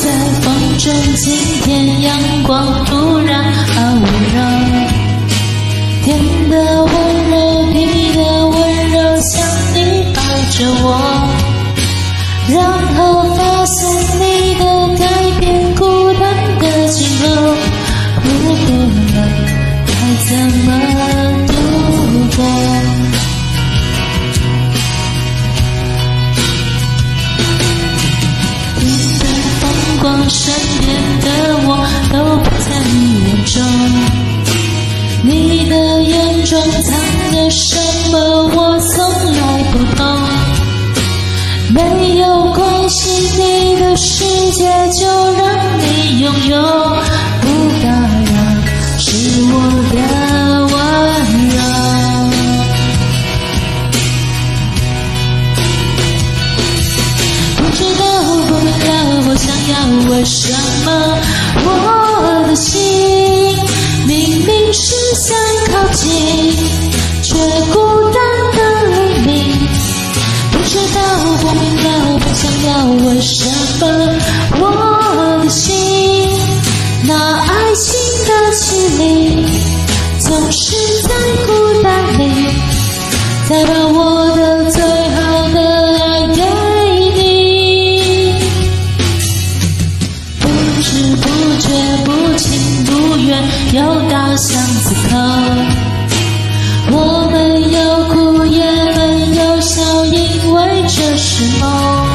在风中今天阳光突然好温柔，天的温柔，地的温柔，像你抱着我，然后发现你身边的我都不在你眼中，你的眼中藏着什么？我从来不懂。没有关系，你的世界就让你拥有，要我什么？我的心明明是想靠近，却孤单的黎明。不知道，不明了，不想要为什么？我的心那爱情的绮丽，总是在孤单里，再把我巷子口，我们有哭也没有笑，因为这是梦。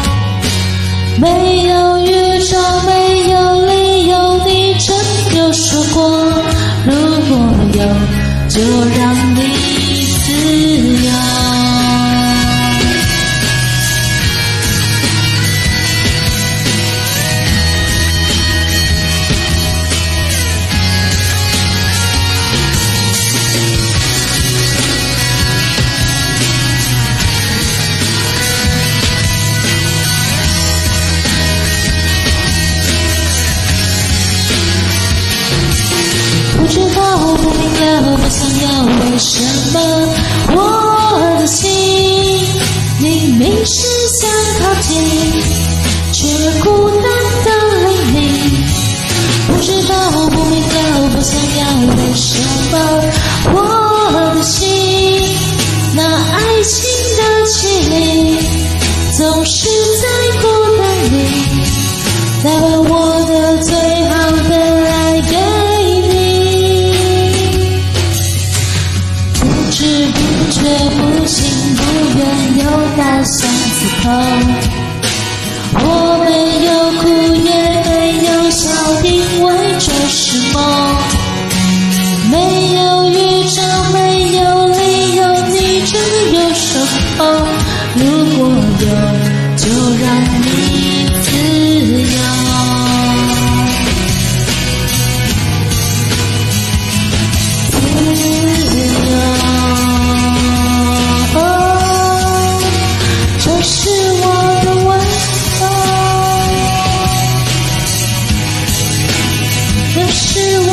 没有预兆，没有理由，你真有说过，如果有，就让你自由。要为却不情不愿又到巷子口，我没有哭也没有笑，因为这是梦。没有预兆，没有理由，你只有守候。如果有，是我。